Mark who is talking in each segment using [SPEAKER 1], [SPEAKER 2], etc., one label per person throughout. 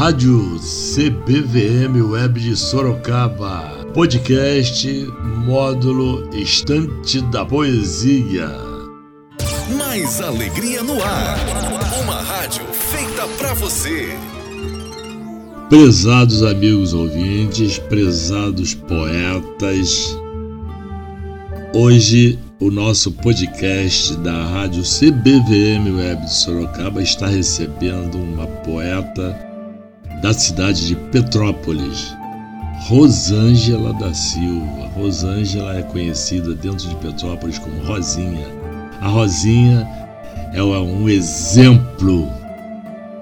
[SPEAKER 1] Rádio CBVM Web de Sorocaba, podcast módulo Estante da Poesia.
[SPEAKER 2] Mais alegria no ar. Uma rádio feita para você.
[SPEAKER 1] Prezados amigos ouvintes, prezados poetas, hoje o nosso podcast da rádio CBVM Web de Sorocaba está recebendo uma poeta da cidade de Petrópolis, Rosângela da Silva. Rosângela é conhecida dentro de Petrópolis como Rosinha. A Rosinha é um exemplo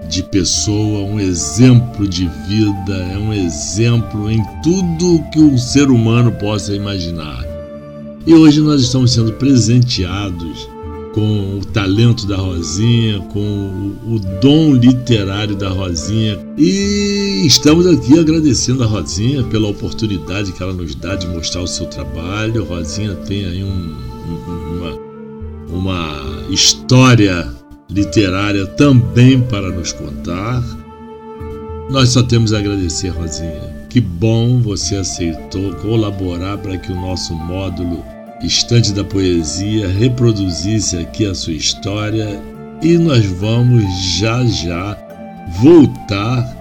[SPEAKER 1] de pessoa, um exemplo de vida, é um exemplo em tudo que o ser humano possa imaginar. E hoje nós estamos sendo presenteados com o talento da Rosinha, com o, dom literário da Rosinha. E estamos aqui agradecendo a Rosinha pela oportunidade que ela nos dá de mostrar o seu trabalho. Rosinha tem aí um, uma, uma história literária também para nos contar. Nós só temos a agradecer, Rosinha. Que bom você aceitou colaborar para que o nosso módulo Estante da Poesia reproduzisse aqui a sua história e nós vamos já já voltar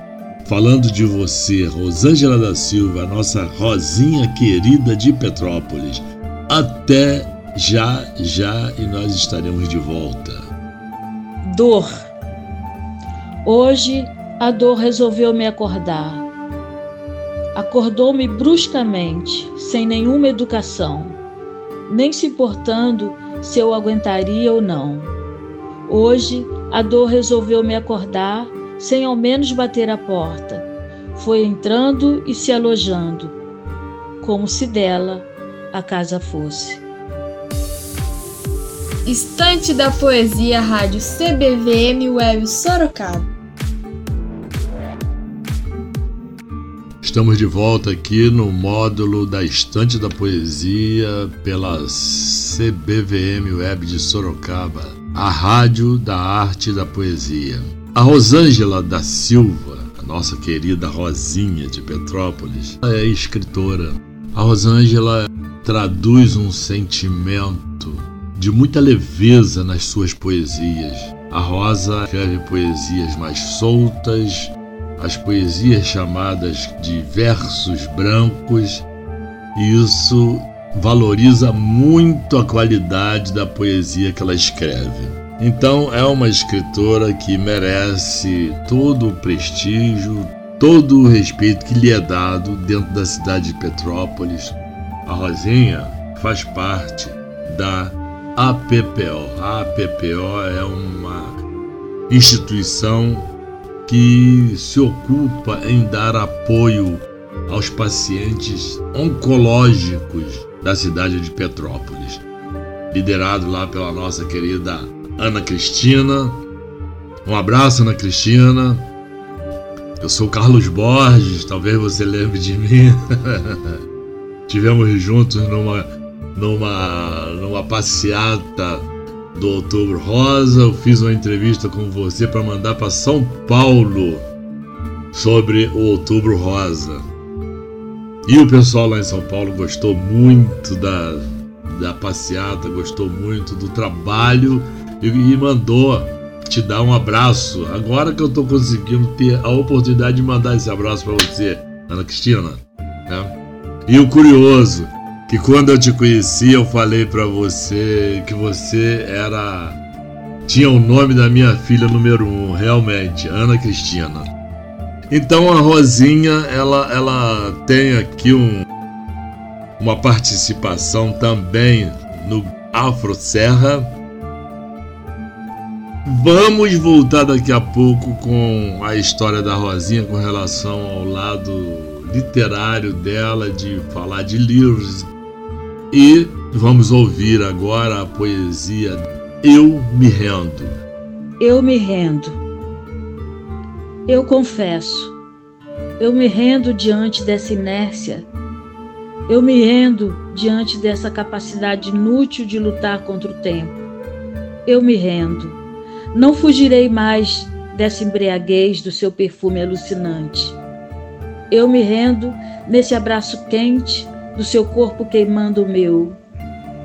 [SPEAKER 1] falando de você, Rosângela da Silva, nossa Rosinha querida de Petrópolis. Até já, já e nós estaremos de volta.
[SPEAKER 3] Dor. Hoje a dor resolveu me acordar. Acordou-me bruscamente, sem nenhuma educação nem se importando se eu aguentaria ou não. Hoje, a dor resolveu me acordar sem ao menos bater a porta. Foi entrando e se alojando, como se dela a casa fosse.
[SPEAKER 4] Estante da Poesia Rádio CBVM Web Sorocaba.
[SPEAKER 1] Estamos de volta aqui no módulo da Estante da Poesia pela CBVM Web de Sorocaba, a rádio da arte da poesia. A Rosângela da Silva, a nossa querida Rosinha de Petrópolis, é escritora. A Rosângela traduz um sentimento de muita leveza nas suas poesias. A Rosa escreve poesias mais soltas, as poesias chamadas de versos brancos, e isso valoriza muito a qualidade da poesia que ela escreve. Então, é uma escritora que merece todo o prestígio, todo o respeito que lhe é dado dentro da cidade de Petrópolis. A Rosinha faz parte da APPO. A APPO é uma instituição que se ocupa em dar apoio aos pacientes oncológicos da cidade de Petrópolis, liderado lá pela nossa querida Ana Cristina. Um abraço, Ana Cristina. Eu sou Carlos Borges, talvez você lembre de mim. Tivemos juntos numa, numa, numa passeata do Outubro Rosa. Eu fiz uma entrevista com você para mandar para São Paulo sobre o Outubro Rosa. E o pessoal lá em São Paulo gostou muito da, da passeata, gostou muito do trabalho e, e mandou te dar um abraço. Agora que eu estou conseguindo ter a oportunidade de mandar esse abraço para você, Ana Cristina. Né? E o curioso, que quando eu te conheci eu falei para você que você era tinha o nome da minha filha número um, realmente, Ana Cristina. Então a Rosinha ela ela tem aqui um uma participação também no Afro Serra. Vamos voltar daqui a pouco com a história da Rosinha com relação ao lado literário dela, de falar de livros e vamos ouvir agora a poesia Eu Me Rendo.
[SPEAKER 3] Eu me rendo. Eu confesso. Eu me rendo diante dessa inércia. Eu me rendo diante dessa capacidade inútil de lutar contra o tempo. Eu me rendo. Não fugirei mais dessa embriaguez do seu perfume alucinante. Eu me rendo nesse abraço quente do seu corpo queimando o meu.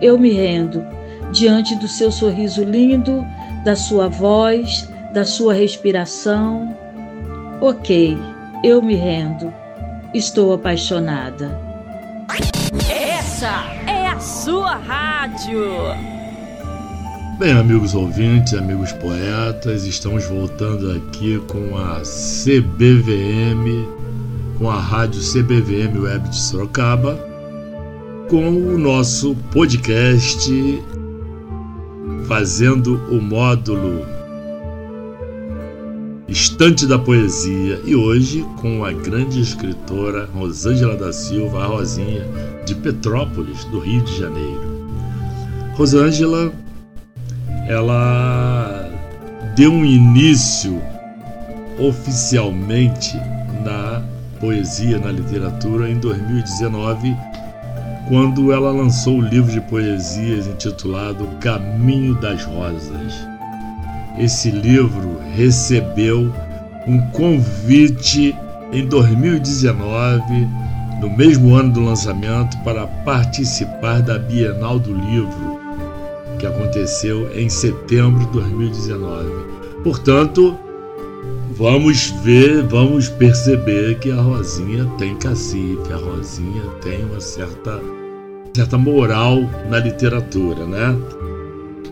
[SPEAKER 3] Eu me rendo diante do seu sorriso lindo, da sua voz, da sua respiração. Ok, eu me rendo. Estou apaixonada.
[SPEAKER 5] Essa é a sua rádio.
[SPEAKER 1] Bem, amigos ouvintes, amigos poetas, estamos voltando aqui com a CBVM, com a rádio CBVM Web de Sorocaba, com o nosso podcast fazendo o módulo Estante da Poesia e hoje com a grande escritora Rosângela da Silva, a Rosinha, de Petrópolis, do Rio de Janeiro. Rosângela ela deu um início oficialmente na poesia, na literatura, em 2019, quando ela lançou o livro de poesias intitulado Caminho das Rosas. Esse livro recebeu um convite em 2019, no mesmo ano do lançamento, para participar da Bienal do Livro que aconteceu em setembro de 2019. Portanto, vamos ver, vamos perceber que a Rosinha tem cacife, a Rosinha tem uma certa, certa moral na literatura, né?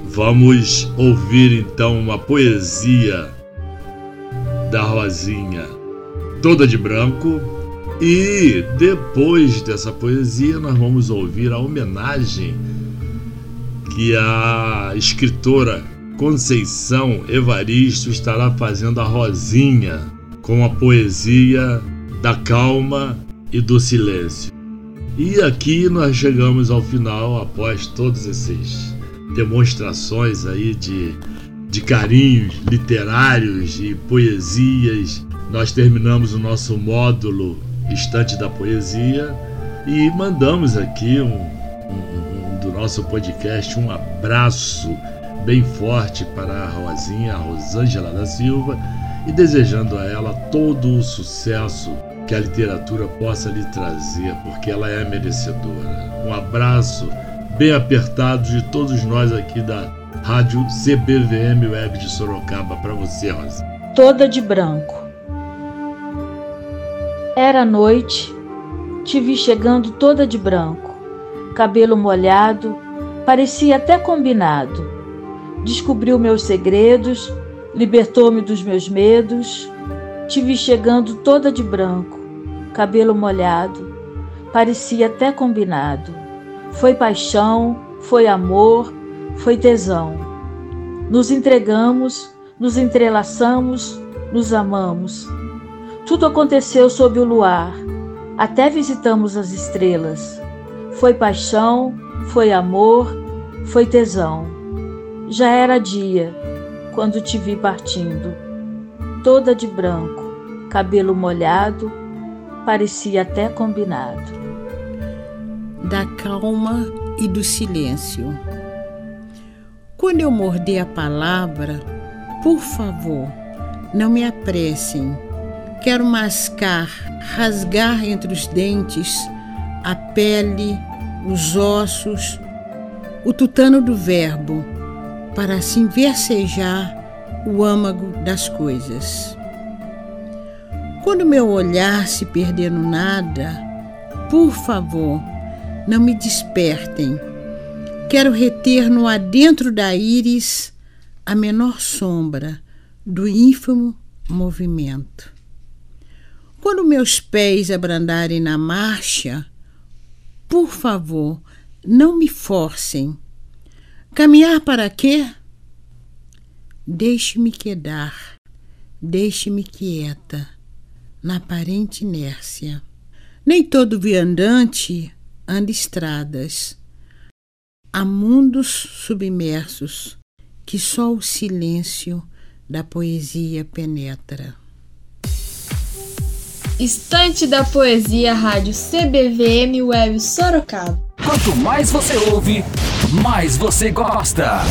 [SPEAKER 1] Vamos ouvir então uma poesia da Rosinha, toda de branco, e depois dessa poesia nós vamos ouvir a homenagem que a escritora Conceição Evaristo estará fazendo a Rosinha com a poesia da calma e do silêncio. E aqui nós chegamos ao final após todos esses demonstrações aí de, de carinhos literários e poesias. Nós terminamos o nosso módulo Estante da Poesia e mandamos aqui um, um do nosso podcast. Um abraço bem forte para a Rosinha, a Rosângela da Silva, e desejando a ela todo o sucesso que a literatura possa lhe trazer, porque ela é merecedora. Um abraço bem apertado de todos nós aqui da Rádio CBVM Web de Sorocaba para você, Rosa.
[SPEAKER 3] Toda de branco. Era noite, te vi chegando toda de branco cabelo molhado, parecia até combinado. Descobriu meus segredos, libertou-me dos meus medos. Te vi chegando toda de branco, cabelo molhado, parecia até combinado. Foi paixão, foi amor, foi tesão. Nos entregamos, nos entrelaçamos, nos amamos. Tudo aconteceu sob o luar, até visitamos as estrelas. Foi paixão, foi amor, foi tesão. Já era dia quando te vi partindo, toda de branco, cabelo molhado, parecia até combinado.
[SPEAKER 6] Da calma e do silêncio. Quando eu morder a palavra, por favor, não me apressem. Quero mascar, rasgar entre os dentes a pele os ossos, o tutano do verbo, para assim versejar o âmago das coisas. Quando meu olhar se perder no nada, por favor, não me despertem. Quero reter no adentro da íris a menor sombra do ínfimo movimento. Quando meus pés abrandarem na marcha, por favor, não me forcem. Caminhar para quê? Deixe-me quedar, deixe-me quieta, na aparente inércia. Nem todo viandante anda estradas. Há mundos submersos que só o silêncio da poesia penetra.
[SPEAKER 4] Estante da Poesia Rádio CBVM Web Sorocaba.
[SPEAKER 2] Quanto mais você ouve, mais você gosta.